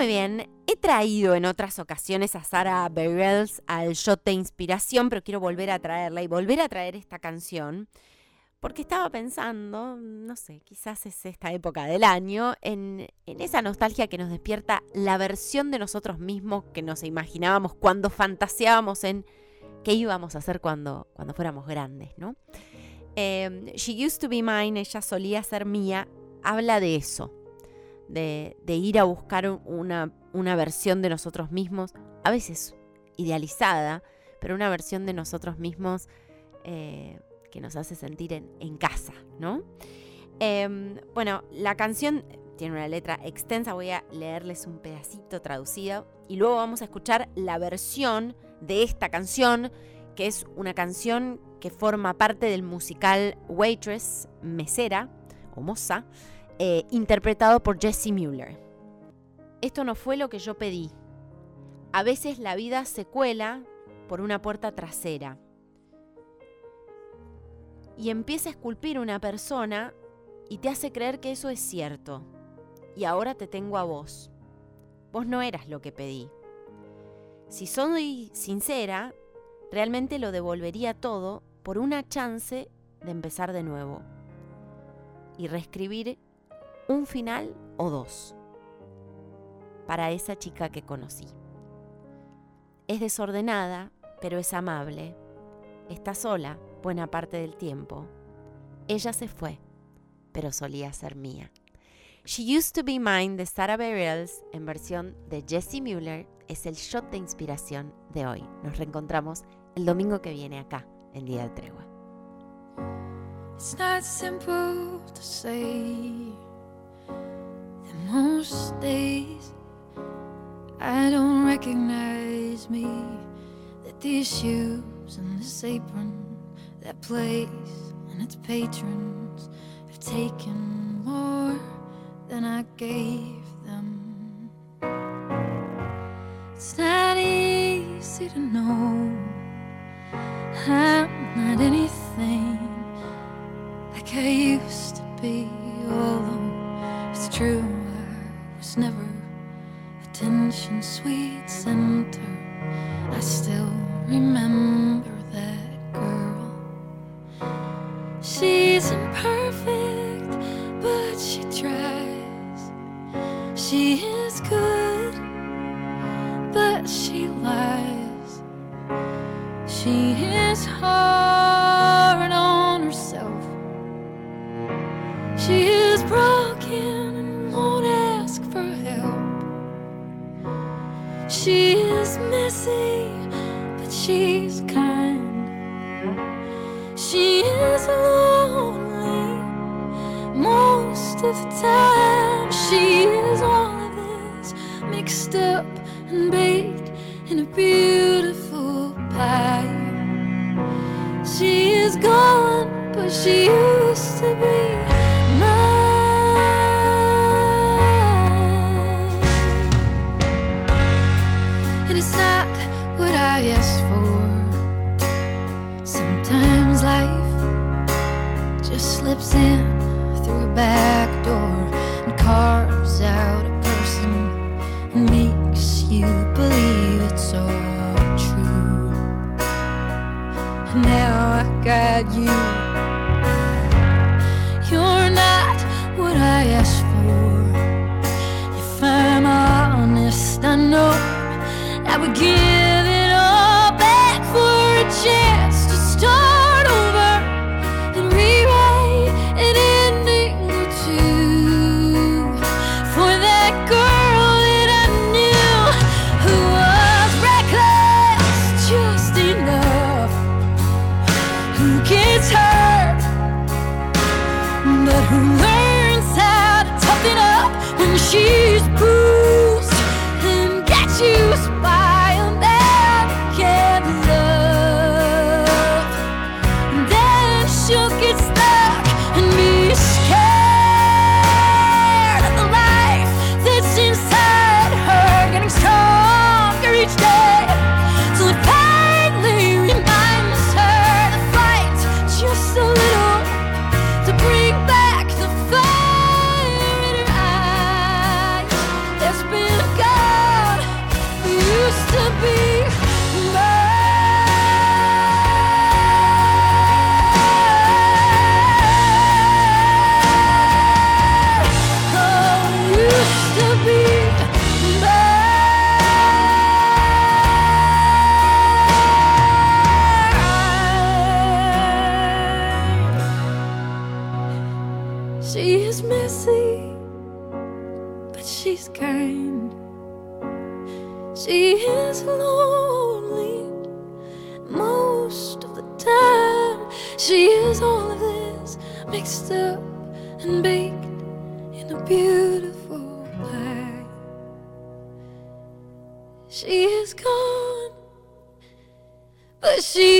Muy bien, he traído en otras ocasiones a Sarah Bareilles al shot de inspiración, pero quiero volver a traerla y volver a traer esta canción porque estaba pensando, no sé, quizás es esta época del año, en, esa nostalgia que nos despierta la versión de nosotros mismos que nos imaginábamos cuando fantaseábamos en qué íbamos a hacer cuando, cuando fuéramos grandes, ¿no? Em, She Used to Be Mine, ella solía ser mía, habla de eso, de, ir a buscar una, una versión de nosotros mismos, a veces idealizada, pero una versión de nosotros mismos eh, que nos hace sentir en, casa, ¿no? Em, bueno, la canción tiene una letra extensa, voy a leerles un pedacito traducido y luego vamos a escuchar la versión de esta canción, que es una canción que forma parte del musical Waitress, Mesera o Moza, eh, interpretado por Jesse Mueller. Esto no fue lo que yo pedí. A veces la vida se cuela por una puerta trasera y empieza a esculpir una persona y te hace creer que eso es cierto. Y ahora te tengo a vos. Vos no eras lo que pedí. Si soy sincera, realmente lo devolvería todo por una chance de empezar de nuevo y reescribir un final o dos para esa chica que conocí. Es desordenada, pero es amable. Está sola, buena parte del tiempo. Ella se fue, pero solía ser mía. She Used to Be Mine de Sarah Bareilles en versión de Jesse Mueller es el shot de inspiración de hoy. Nos reencontramos el domingo que viene acá, en Día de Tregua. Recognize me, that these shoes and this apron that place and its patrons have taken more than I gave them. It's not easy to know I'm not anything like I used to be, I still remember that girl. She's imperfect, but she tries. She is good, but she lies. She is hard on herself. She is broken and won't ask for help. She is but she's kind. She is lonely most of the time. She is all of this mixed up and baked in a beautiful pie. She is gone, but she used to be. Slips in through a back door and carves out a person and makes you believe it's all true. And now I got you. You're not what I asked for. If I'm honest, I know I would give 日 she's kind. She is lonely most of the time. She is all of this mixed up and baked in a beautiful pie. She is gone, but she